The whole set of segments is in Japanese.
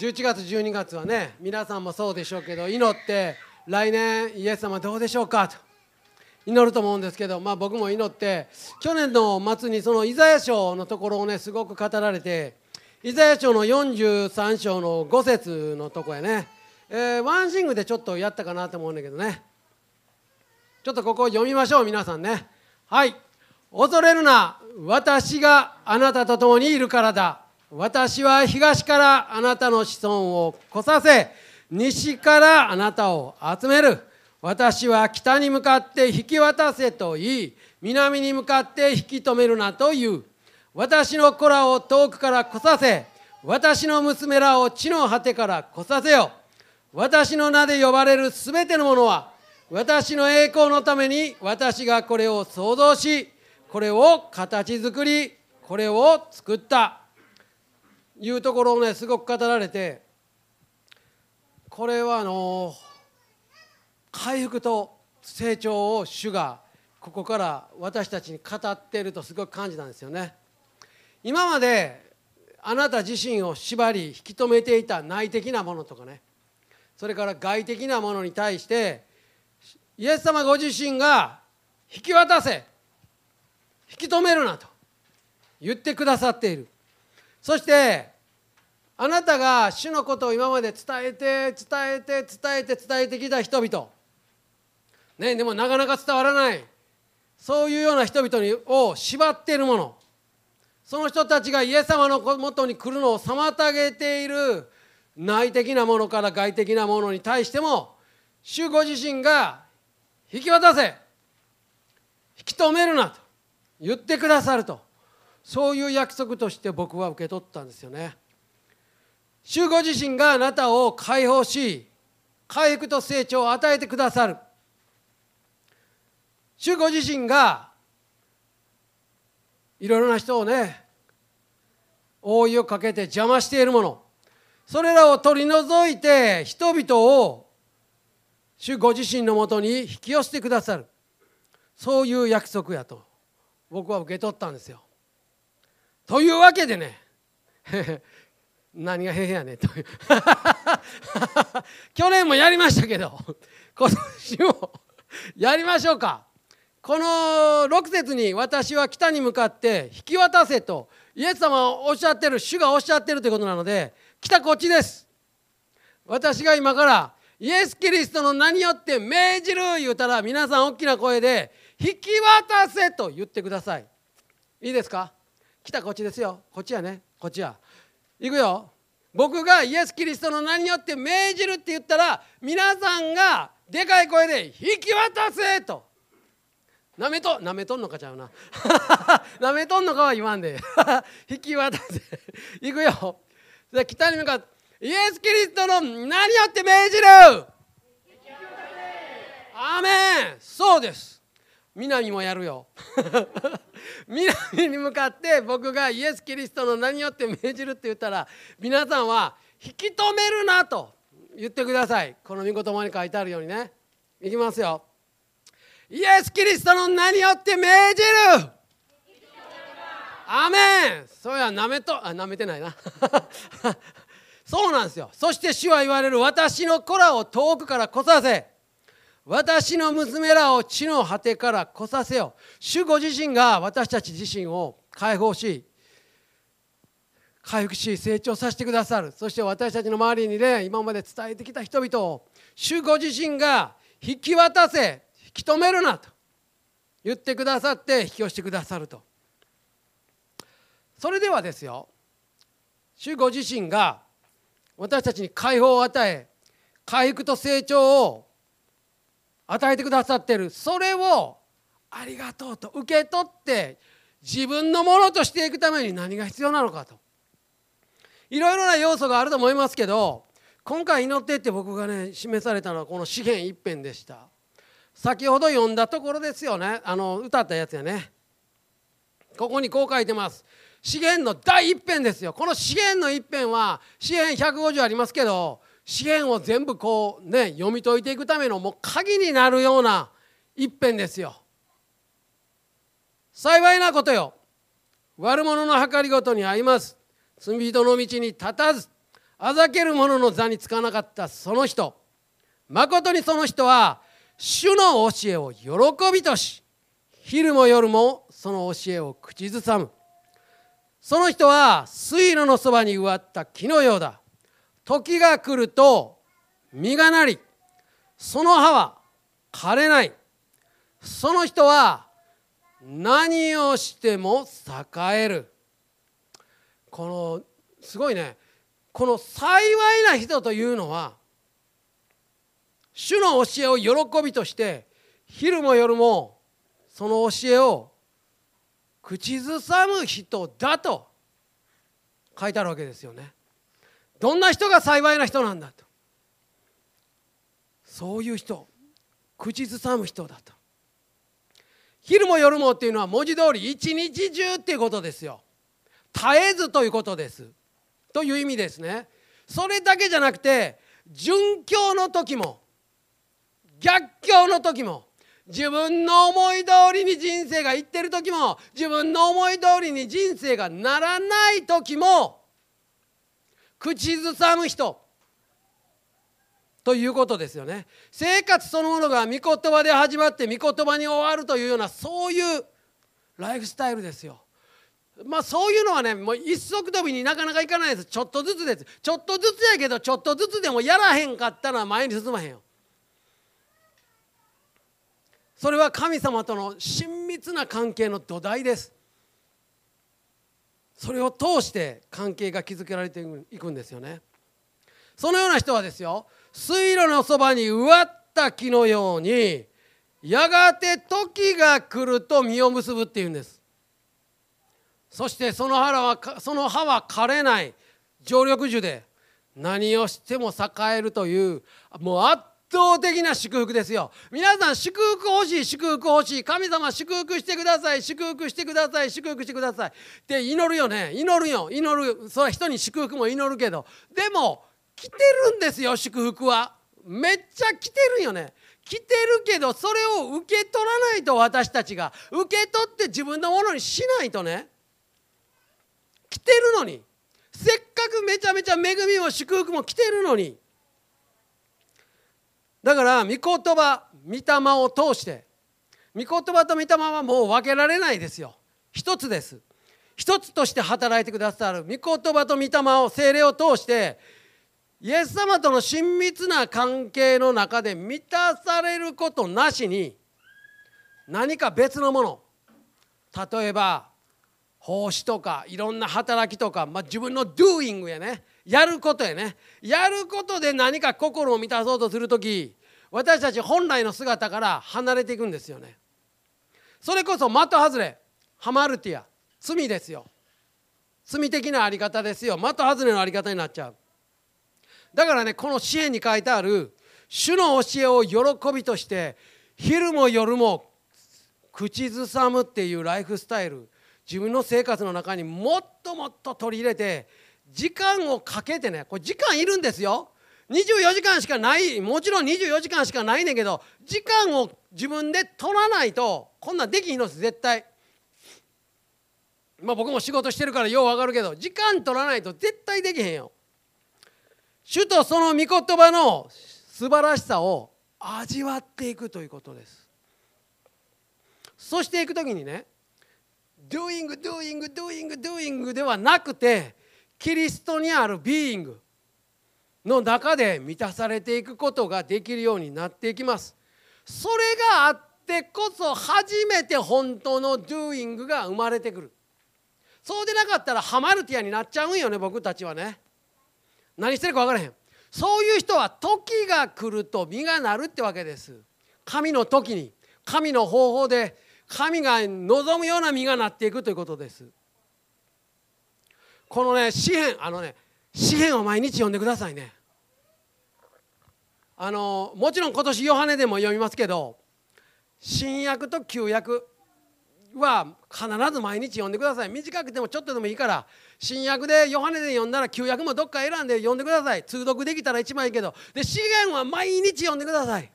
11月12月はね皆さんもそうでしょうけど祈って来年イエス様どうでしょうかと。祈ると思うんですけど、まあ、僕も祈って去年の末にそのイザヤ書のところをねすごく語られてイザヤ書の43章の5節のとこやね、えー、ワンシングでちょっとやったかなと思うんだけどね。ちょっとここを読みましょう皆さんね。はい恐れるな私があなたと共にいるからだ。私は東からあなたの子孫を来させ西からあなたを集める。私は北に向かって引き渡せと言い南に向かって引き止めるなと言う。私の子らを遠くから来させ私の娘らを地の果てから来させよ。私の名で呼ばれるすべてのものは私の栄光のために私がこれを創造しこれを形作りこれを作った。いうところをねすごく語られてこれはあの回復と成長を主がここから私たちに語っているとすごく感じたんですよね。今まであなた自身を縛り引き止めていた内的なものとかねそれから外的なものに対してイエス様ご自身が引き渡せ引き止めるなと言ってくださっている。そしてあなたが主のことを今まで伝えて伝えて伝えて伝えてきた人々。ねでもなかなか伝わらない。そういうような人々にを縛っているもの。その人たちがイエス様のもとに来るのを妨げている内的なものから外的なものに対しても主ご自身が引き渡せ。引き止めるなと言ってくださると。そういう約束として僕は受け取ったんですよね。主ご自身があなたを解放し回復と成長を与えてくださる。主ご自身がいろいろな人をね覆いをかけて邪魔しているもの。それらを取り除いて人々を主ご自身のもとに引き寄せてくださる。そういう約束やと僕は受け取ったんですよ。というわけでね。何がへへやねん。という去年もやりましたけど今年もやりましょうか。この6節に私は北に向かって引き渡せとイエス様はおっしゃってる主がおっしゃってるということなので北こっちです。私が今からイエス・キリストの名によって命じる言うたら皆さん大きな声で引き渡せと言ってください。いいですか？来たこっちですよ。こっちやね。こっちや。行くよ。僕がイエス・キリストの名によって命じるって言ったら皆さんがでかい声で引き渡せと。なめとなめとんのかちゃうな。なめとんのかは言わんで。引き渡せ。行くよ。北に向かってイエス・キリストの何よって命じる。アーメン。そうです南もやるよ。南に向かって僕がイエス・キリストの名によって命じるって言ったら皆さんは引き止めるなと言ってください。この御言葉に書いてあるようにね。いきますよ。イエス・キリストの名によって命じる。アメン。そうやなめとあなめてないな。そうなんですよ。そして主は言われる私の子らを遠くから来させ私の娘らを地の果てから来させよ主ご自身が私たち自身を解放し回復し成長させてくださる。そして私たちの周りにね今まで伝えてきた人々を主ご自身が引き渡せ引き止めるなと言ってくださって引き寄せてくださると。それではですよ主ご自身が私たちに解放を与え回復と成長を与えてくださってる。それをありがとうと受け取って自分のものとしていくために何が必要なのかと。いろいろな要素があると思いますけど今回祈ってって僕がね示されたのはこの詩篇一編でした。先ほど読んだところですよね。あの歌ったやつやね。ここにこう書いてます。資源の第一編ですよ。この資源の一編は詩篇150ありますけど資源を全部こうね読み解いていくためのもう鍵になるような一編ですよ。幸いなことよ。悪者の計りごとに遭います。罪人の道に立たずあざける者の座につかなかったその人。まことにその人は主の教えを喜びとし昼も夜もその教えを口ずさむ。その人は水路のそばに植わった木のようだ。時が来ると実がなりその葉は枯れない。その人は何をしても栄える。このすごいね。この幸いな人というのは主の教えを喜びとして昼も夜もその教えを口ずさむ人だと書いてあるわけですよね。どんな人が幸いな人なんだと。そういう人口ずさむ人だと。昼も夜もっていうのは文字通り一日中っていうことですよ。絶えずということです。という意味ですね。それだけじゃなくて殉教の時も逆境の時も自分の思い通りに人生がいってる時も自分の思い通りに人生がならない時も口ずさむ人。ということですよね。生活そのものが御言葉で始まって御言葉に終わるというようなそういうライフスタイルですよ。まあそういうのはねもう一足飛びになかなかいかないです。ちょっとずつです。ちょっとずつやけどちょっとずつでもやらへんかったら前に進まへんよ。それは神様との親密な関係の土台です。それを通して関係が築けられていくんですよね。そのような人はですよ水路のそばに植わった木のようにやがて時が来ると実を結ぶっていうんです。そしてその葉はその葉は枯れない常緑樹で何をしても栄えるというもう圧倒的な祝福ですよ。皆さん祝福欲しい祝福欲しい。神様祝福してください。祝福してください。祝福してください。って祈るよね。祈るよ。祈る。それは人に祝福も祈るけど。でも来てるんですよ祝福は。めっちゃ来てるよね。来てるけどそれを受け取らないと私たちが。受け取って自分のものにしないとね。来てるのに。せっかくめちゃめちゃ恵みも祝福も来てるのに。だから御言葉御霊を通して御言葉と御霊はもう分けられないですよ。一つです。一つとして働いてくださる御言葉と御霊を精霊を通してイエス様との親密な関係の中で満たされることなしに何か別のもの。例えば奉仕とかいろんな働きとか、まあ、自分の doing やね。やることやね。やることで何か心を満たそうとする時私たち本来の姿から離れていくんですよね。それこそ的外れハマルティア罪ですよ。罪的なあり方ですよ。的外れのあり方になっちゃう。だからねこの支援に書いてある主の教えを喜びとして昼も夜も口ずさむっていうライフスタイル自分の生活の中にもっともっと取り入れて時間をかけてねこれ時間いるんですよ。24時間しかないもちろん24時間しかないねんけど時間を自分で取らないとこんなんできひんのです絶対。まあ僕も仕事してるからようわかるけど時間取らないと絶対できへんよ。主とその御言葉の素晴らしさを味わっていくということです。そしていく時にね doing doing doing doing ではなくてキリストにある being の中で満たされていくことができるようになっていきます。それがあってこそ初めて本当の doing が生まれてくる。そうでなかったらハマルティアになっちゃうんよね僕たちはね。何してるか分からへん。そういう人は時が来ると実がなるってわけです。神の時に神の方法で神が望むような実がなっていくということです。このね詩篇あのね詩篇を毎日読んでくださいね。あのもちろん今年ヨハネでも読みますけど新約と旧約は必ず毎日読んでください。短くてもちょっとでもいいから新約でヨハネで読んだら旧約もどっか選んで読んでください。通読できたら一番いいけど。で詩篇は毎日読んでください。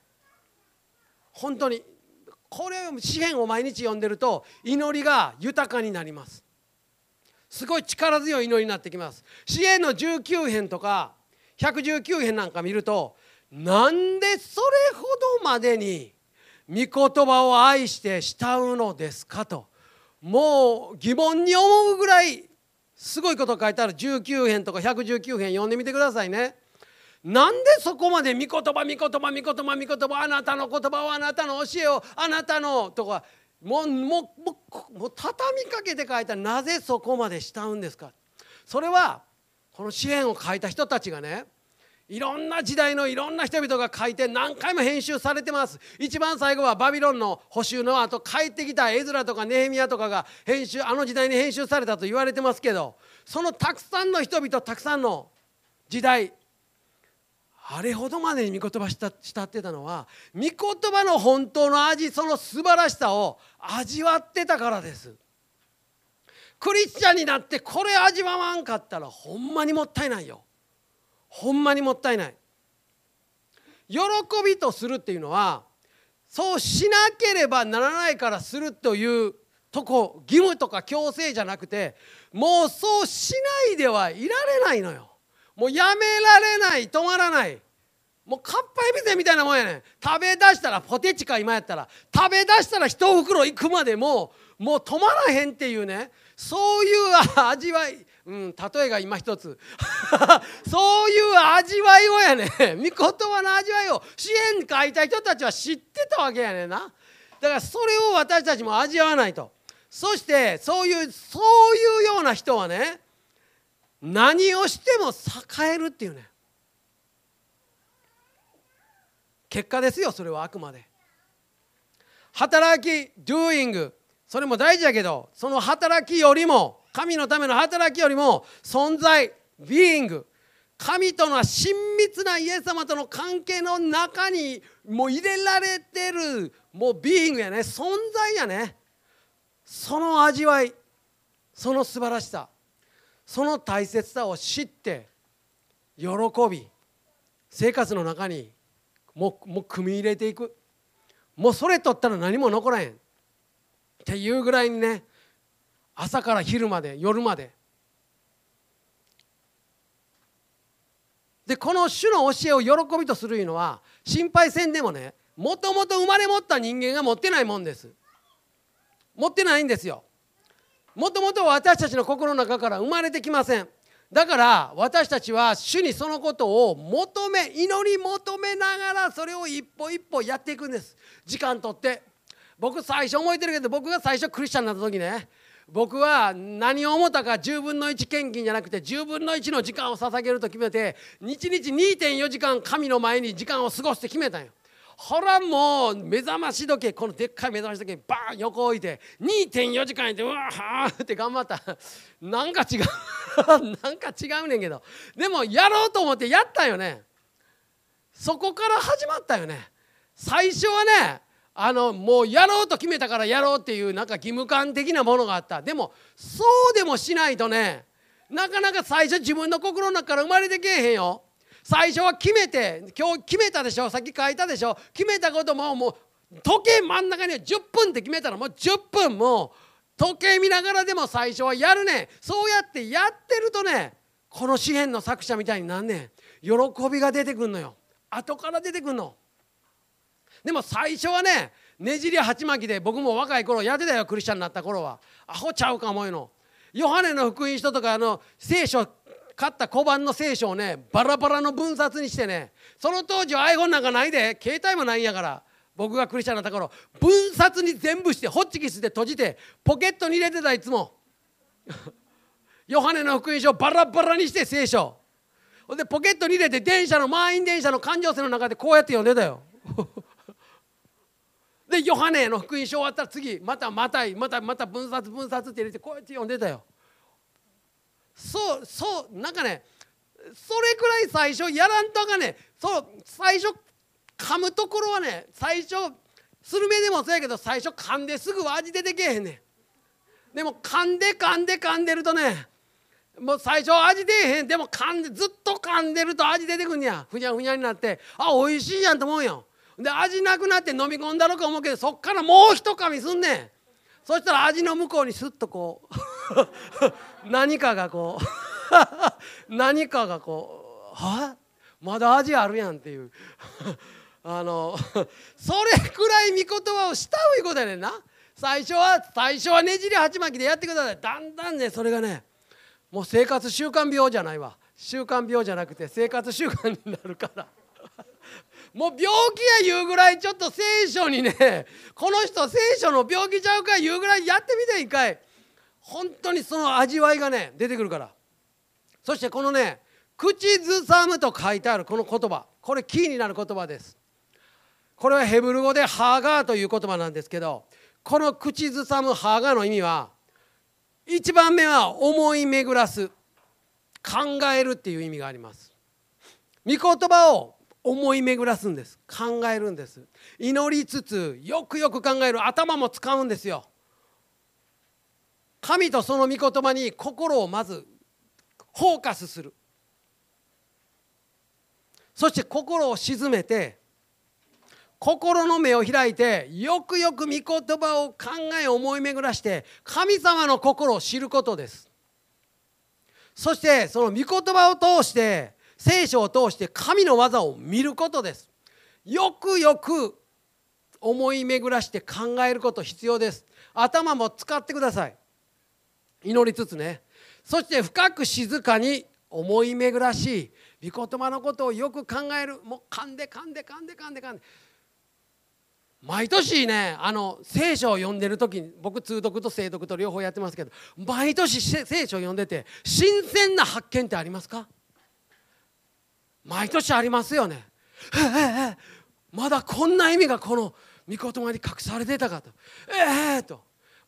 本当に。これを詩篇を毎日読んでると祈りが豊かになります。すごい力強い祈りになってきます詩篇の19編とか119編なんか見るとなんでそれほどまでに御言葉を愛して慕うのですかともう疑問に思うぐらいすごいこと書いてある19編とか119編読んでみてくださいね。なんでそこまで御言葉御言葉御言葉御言葉あなたの言葉をあなたの教えをあなたのとかもうもうもう畳みかけて書いたなぜそこまで慕うんですか？それはこの支援を書いた人たちがねいろんな時代のいろんな人々が書いて何回も編集されてます。一番最後はバビロンの補修の後帰ってきたエズラとかネヘミヤとかが編集あの時代に編集されたと言われてますけどそのたくさんの人々たくさんの時代あれほどまでに御言葉した慕ってたのは御言葉の本当の味その素晴らしさを味わってたからです。クリスチャンになってこれ味わわんかったらほんまにもったいないよ。ほんまにもったいない。喜びとするっていうのはそうしなければならないからするというとこ義務とか強制じゃなくてもうそうしないではいられないのよ。もうやめられない止まらない。もうかっぱえびせみたいなもんやねん。食べ出したらポテチか今やったら。食べ出したら一袋いくまでもうもう止まらへんっていうね。そういう味わい、うん、例えが今一つ。そういう味わいをやね御言葉の味わいを。支援書いた人たちは知ってたわけやねんな。だからそれを私たちも味わわないと。そしてそういうそういうような人はね何をしても栄えるっていうね。結果ですよそれはあくまで。働き doing それも大事だけどその働きよりも神のための働きよりも存在 being 神との親密なイエス様との関係の中にもう入れられてるもうビーイングやね。存在やね。その味わいその素晴らしさ。その大切さを知って喜び生活の中にもうもう組み入れていく。もうそれ取ったら何も残らへん。っていうぐらいにね朝から昼まで夜まで。でこの主の教えを喜びとするいうのは心配せんでもねもともと生まれ持った人間が持ってないもんです。持ってないんですよ。もともと私たちの心の中から生まれてきません。だから私たちは主にそのことを求め祈り求めながらそれを一歩一歩やっていくんです。時間とって。僕最初覚えてるけど僕が最初クリスチャンになった時ね。僕は何を思ったか10分の1献金じゃなくて10分の1の時間を捧げると決めて日々2.4時間神の前に時間を過ごして決めたんよ。ほらもう目覚まし時計このでっかい目覚まし時計バーン横置いて2.4時間やってうわーって頑張った。なんか違う なんか違うねんけど。でもやろうと思ってやったよね。そこから始まったよね。最初はねあのもうやろうと決めたからやろうっていうなんか義務感的なものがあった。でもそうでもしないとねなかなか最初自分の心の中から生まれてけえへんよ。最初は決めて今日決めたでしょさっき書いたでしょ決めたことももう時計真ん中に10分って決めたらもう10分も時計見ながらでも最初はやるねそうやってやってるとねこの詩篇の作者みたいになんねん。喜びが出てくんのよ。後から出てくんの。でも最初はねねじり鉢巻きで僕も若い頃やってたよクリスチャンになった頃は。アホちゃうか思うの。ヨハネの福音書とかあの聖書買った小判の聖書をねバラバラの分冊にしてねその当時は iPhone なんかないで携帯もないんやから僕がクリスチャンなった頃分冊に全部してホッチキスで閉じてポケットに入れてたいつも ヨハネの福音書をバラバラにして聖書。でポケットに入れて電車の満員電車の環状線の中でこうやって読んでたよ。でヨハネの福音書終わったら次またまたいまたまた分冊分冊って入れてこうやって読んでたよ。そうなんかねそれくらい最初やらんとあかんねそう最初噛むところはね最初スルメでもそうやけど最初噛んですぐ味出てけえへんねん。でも噛んで噛んで噛んでるとねもう最初味出えへん。でも噛んでずっと噛んでると味出てくんねや。ふにゃふにゃになってあ美味しいやんと思うよで味なくなって飲み込んだろか思うけどそっからもう一噛みすんねん。そしたら味の向こうにスッとこう 何かがこう何かがこうは？まだ味あるやんっていう。あの それくらい御言葉をしたいうことやねんな。最初は最初はねじり鉢巻きでやってください。だんだんねそれがねもう生活習慣病じゃないわ。習慣病じゃなくて生活習慣になるから。もう病気や言うぐらいちょっと聖書にねこの人聖書の病気ちゃうか言うぐらいやってみて一回。本当にその味わいがね出てくるから。そしてこのね口ずさむと書いてあるこの言葉。これキーになる言葉です。これはヘブル語でハガーという言葉なんですけどこの口ずさむハガーの意味は一番目は思い巡らす考えるっていう意味があります。御言葉を思い巡らすんです。考えるんです。祈りつつよくよく考える。頭も使うんですよ。神とその御言葉に心をまずフォーカスする。そして心を静めて心の目を開いてよくよく御言葉を考え思い巡らして神様の心を知ることです。そしてその御言葉を通して聖書を通して神の技を見ることです。よくよく思い巡らして考えること必要です。頭も使ってください。祈りつつね。そして深く静かに思い巡らしい御言葉のことをよく考えるもう噛んで噛んで噛んで噛んで噛んで毎年ねあの聖書を読んでる時に僕通読と聖読と両方やってますけど毎年聖書を読んでて新鮮な発見ってありますか毎年ありますよね。まだこんな意味がこの御言葉に隠されてたかと。ええ、と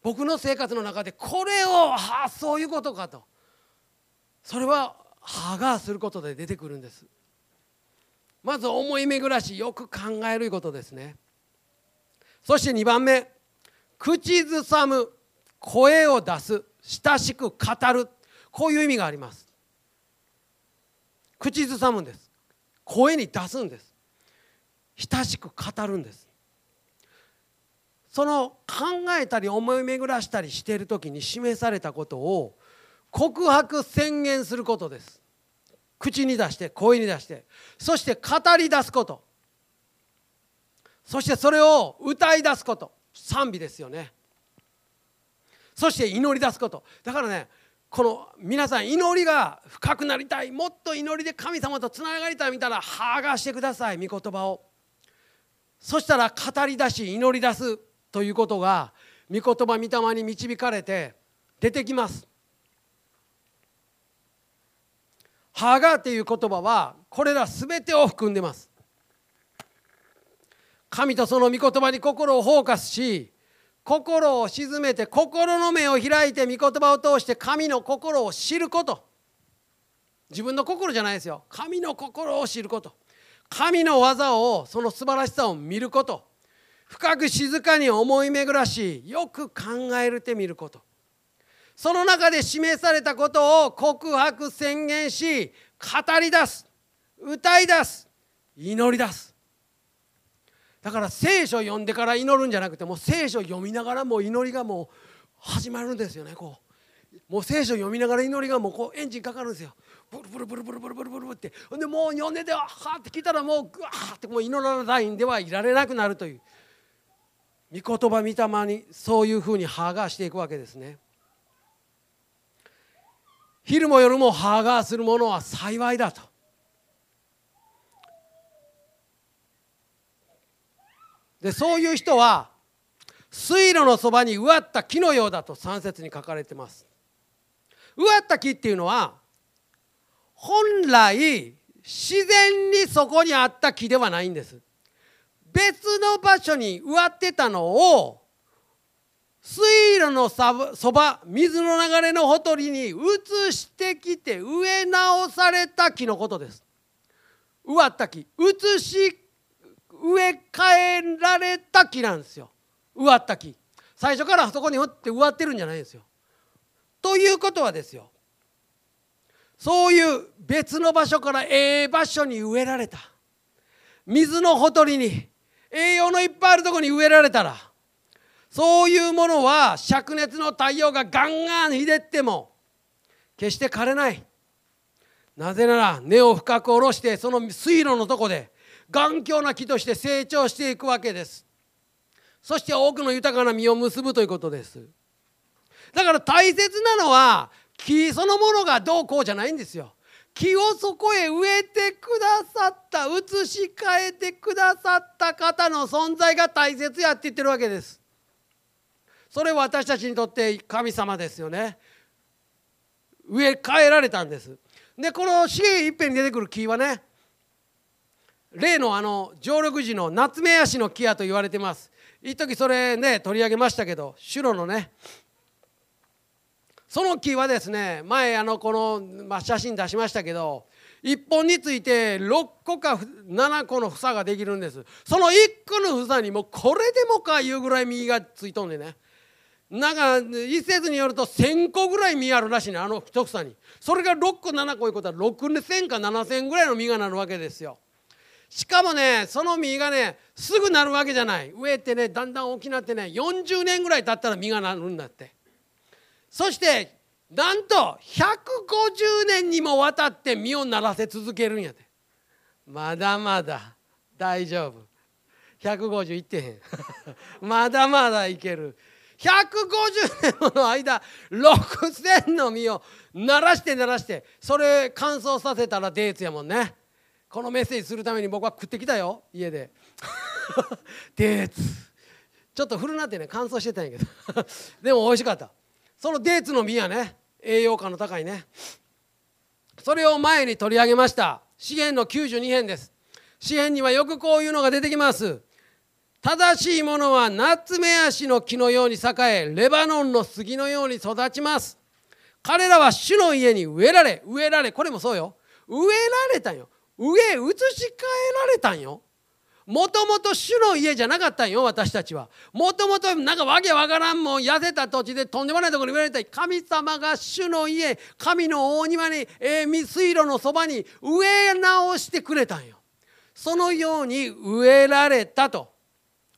僕の生活の中でこれをああそういうことかと。それは歯がすることで出てくるんです。まず思い巡らしよく考えることですね。そして2番目口ずさむ声を出す親しく語る。こういう意味があります。口ずさむんです。声に出すんです。親しく語るんです。その考えたり思い巡らしたりしている時に示されたことを告白宣言することです。口に出して声に出してそして語り出すこと。そしてそれを歌い出すこと。賛美ですよね。そして祈り出すこと。だからねこの皆さん祈りが深くなりたい。もっと祈りで神様とつながりたいみたいな剥がしてください御言葉を。そしたら語り出し祈り出す。ということが御言葉御霊に導かれて出てきます。ハガっていう言葉はこれら全てを含んでます。神とその御言葉に心をフォーカスし心を静めて心の目を開いて御言葉を通して神の心を知ること。自分の心じゃないですよ。神の心を知ること。神の技をその素晴らしさを見ること。深く静かに思い巡らしよく考えるてみること。その中で示されたことを告白宣言し語り出す。歌い出す。祈り出す。だから聖書を読んでから祈るんじゃなくてもう聖書を読みながらもう祈りがもう始まるんですよねこう。もう聖書を読みながら祈りがもうこうエンジンかかるんですよ。ブルブルブルブルブルブルブルってほんでもう読んでてはーって聞いたらもうグワーってもう祈らないんではいられなくなるという御言葉御霊にそういうふうにハーガーしていくわけですね。昼も夜もハーガーするものは幸いだと。でそういう人は水路のそばに植わった木のようだと3節に書かれてます。植わった木っていうのは本来自然にそこにあった木ではないんです。別の場所に植わってたのを水路のそば水の流れのほとりに移してきて植え直された木のことです。植わった木。移し植え替えられた木なんですよ。植わった木。最初からそこにって植わってるんじゃないんですよ。ということはですよ。そういう別の場所からええ場所に植えられた。水のほとりに栄養のいっぱいあるとこに植えられたらそういうものは灼熱の太陽がガンガンひでっても決して枯れない。なぜなら根を深く下ろしてその水路のとこで頑強な木として成長していくわけです。そして多くの豊かな実を結ぶということです。だから大切なのは木そのものがどうこうじゃないんですよ。木をそこへ植えてくださった移し替えてくださった方の存在が大切やって言ってるわけです。それ私たちにとって神様ですよね。植え替えられたんです。でこの資源一辺に出てくる木はね例のあの常緑樹の夏目足の木やと言われてます。一時それね取り上げましたけど白のねその木はですね前あのこの、まあ、写真出しましたけど1本について6個か7個の房ができるんです。その1個の房にもこれでもかいうぐらい実がついとんでね。なんか一説によると1,000個ぐらい実あるらしいねあの一房に。それが6個7個いうことは6,000か7,000ぐらいの実がなるわけですよ。しかもねその実がねすぐなるわけじゃない。植えてねだんだん大きなってね40年ぐらい経ったら実がなるんだって。そしてなんと150年にもわたって実をならせ続けるんやでまだまだ大丈夫。150いってへん。まだまだいける。150年もの間6,000の実をならしてならしてそれ乾燥させたらデーツやもんね。このメッセージするために僕は食ってきたよ家で。デーツ。ちょっと古なってね乾燥してたんやけど。でも美味しかった。そのデーツの実やね。栄養価の高いね。それを前に取り上げました。資源の92編です。詩篇にはよくこういうのが出てきます。正しいものはナツメヤシの木のように栄えレバノンの杉のように育ちます。彼らは主の家に植えられ植えられこれもそうよ。植えられたんよ。植え移し替えられたんよ。もともと主の家じゃなかったんよ私たちは。もともとなんかわけわからんもん痩せた土地でとんでもないところに植えられた神様が主の家神の大庭に、えー、水路のそばに植え直してくれたんよ。そのように植えられたと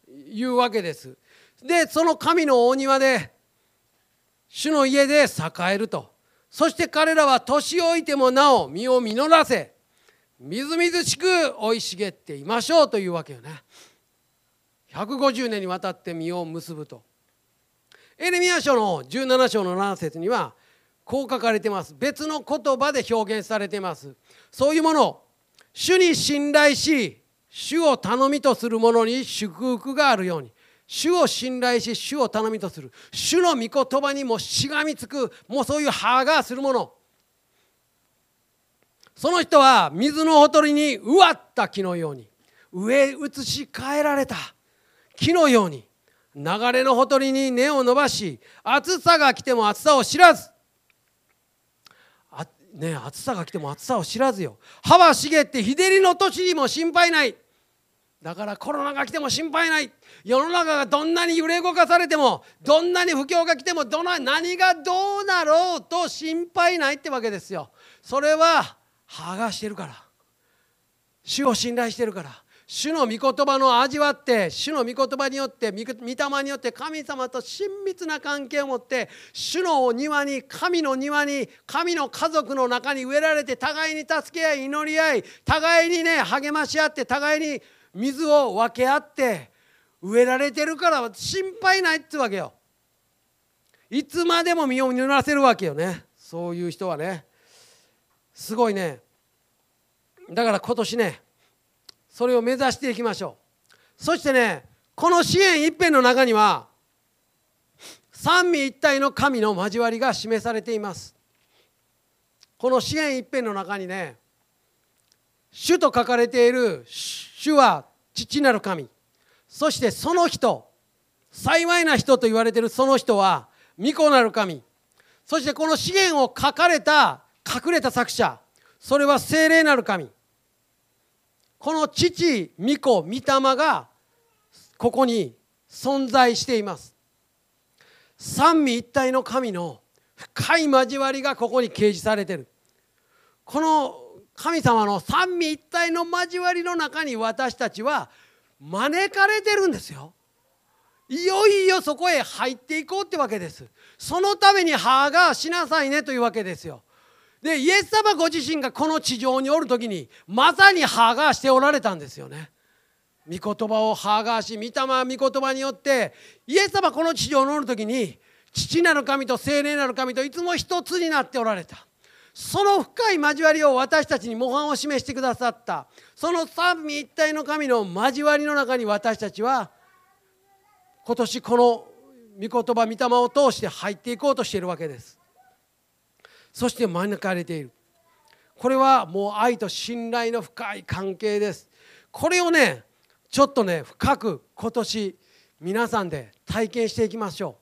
いうわけです。でその神の大庭で主の家で栄えると。そして彼らは年老いてもなお実を実らせみずみずしく生い茂っていましょうというわけよね。150年にわたって実を結ぶと。エレミア書の17章の7節にはこう書かれてます。別の言葉で表現されています。そういうものを主に信頼し主を頼みとする者に祝福があるように。主を信頼し主を頼みとする。主の御言葉にもしがみつくもうそういう歯がするもの。その人は水のほとりに植わった木のように植え移し替えられた。木のように流れのほとりに根を伸ばし暑さが来ても暑さを知らず。あね暑さが来ても暑さを知らずよ。葉は茂って日照りの年にも心配ない。だからコロナが来ても心配ない。世の中がどんなに揺れ動かされてもどんなに不況が来てもどな何がどうなろうと心配ないってわけですよ。それは剥がしてるから主を信頼してるから主の御言葉の味わって主の御言葉によって御霊によって神様と親密な関係を持って主のお庭に神の庭に神の家族の中に植えられて互いに助け合い祈り合い互いにね励まし合って互いに水を分け合って植えられてるから心配ないってわけよ。いつまでも身を濡らせるわけよねそういう人はね。すごいね。だから今年ねそれを目指していきましょう。そしてねこの支援一辺の中には三位一体の神の交わりが示されています。この支援一辺の中にね主と書かれている主は父なる神。そしてその人幸いな人と言われているその人は御子なる神。そしてこの資源を書かれた隠れた作者。それは聖霊なる神。この父御子御霊がここに存在しています。三位一体の神の深い交わりがここに掲示されている。この神様の三位一体の交わりの中に私たちは招かれてるんですよ。いよいよそこへ入っていこうってわけです。そのために歯がしなさいねというわけですよ。でイエス様ご自身がこの地上におる時にまさに剥がしておられたんですよね。御言葉を剥がし御霊御言葉によってイエス様この地上におる時に父なる神と聖霊なる神といつも一つになっておられた。その深い交わりを私たちに模範を示してくださった。その三位一体の神の交わりの中に私たちは今年この御言葉御霊を通して入っていこうとしているわけです。そして招かれている。これはもう愛と信頼の深い関係です。これをねちょっとね深く今年皆さんで体験していきましょ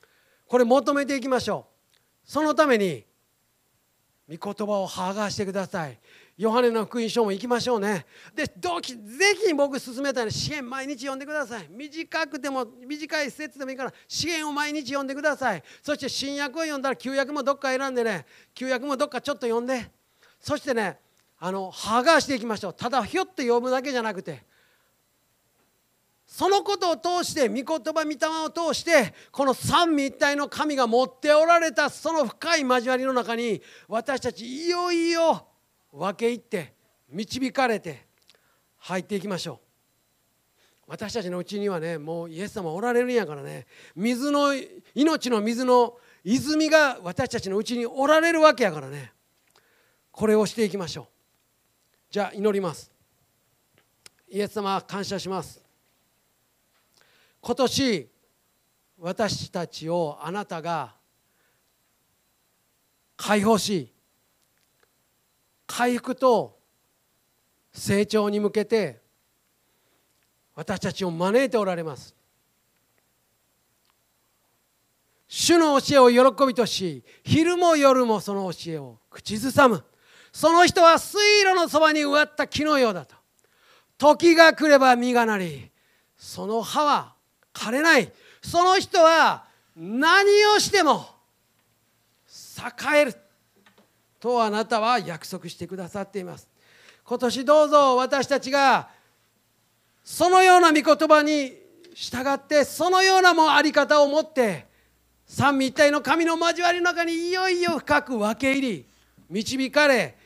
う。これ求めていきましょう。そのために御言葉を剥がしてください。ヨハネの福音書も行きましょうね。でどぜひ僕勧めたいの支援毎日読んでください。短くても短い説でもいいから支援を毎日読んでください。そして新約を読んだら旧約もどっか選んでね。旧約もどっかちょっと読んで。そしてねあの剥がしていきましょう。ただひょっと読むだけじゃなくて。そのことを通して御言葉御霊を通してこの三位一体の神が持っておられたその深い交わりの中に私たちいよいよ分け入って導かれて入っていきましょう。私たちのうちにはねもうイエス様おられるんやからね。水の命の水の泉が私たちのうちにおられるわけやからね。これをしていきましょう。じゃあ祈ります。イエス様感謝します。今年私たちをあなたが解放し回復と成長に向けて私たちを招いておられます。主の教えを喜びとし昼も夜もその教えを口ずさむ。その人は水路のそばに植わった木のようだと。時が来れば実がなりその葉は枯れない。その人は何をしても栄える。とあなたは約束してくださっています。今年どうぞ私たちがそのような御言葉に従ってそのようなもあり方を持って三位一体の神の交わりの中にいよいよ深く分け入り導かれ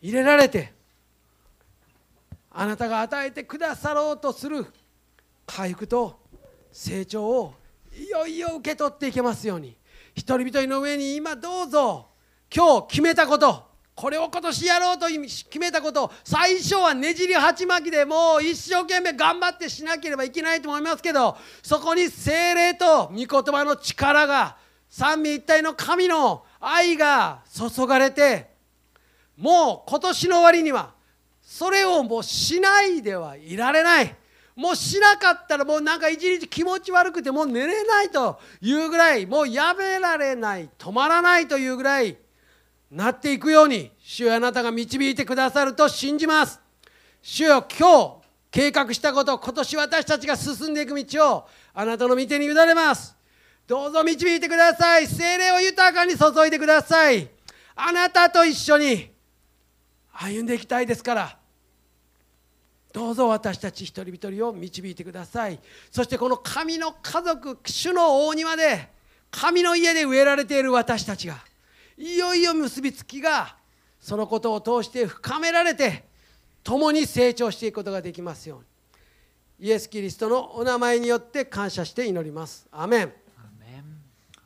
入れられてあなたが与えてくださろうとする回復と成長をいよいよ受け取っていけますように。一人一人の上に今どうぞ今日決めたことこれを今年やろうと決めたこと最初はねじり鉢巻きでもう一生懸命頑張ってしなければいけないと思いますけどそこに精霊と御言葉の力が三位一体の神の愛が注がれてもう今年の終わりにはそれをもうしないではいられない。もうしなかったらもうなんか一日気持ち悪くてもう寝れないというぐらいもうやめられない止まらないというぐらいなっていくように主よあなたが導いてくださると信じます。主よ今日計画したこと今年私たちが進んでいく道をあなたの御手に委ねます。どうぞ導いてください。精霊を豊かに注いでください。あなたと一緒に歩んでいきたいですから。どうぞ私たち一人一人を導いてください。そしてこの神の家族主の大庭で神の家で植えられている私たちがいよいよ結びつきがそのことを通して深められて共に成長していくことができますようにイエス・キリストのお名前によって感謝して祈ります。アメン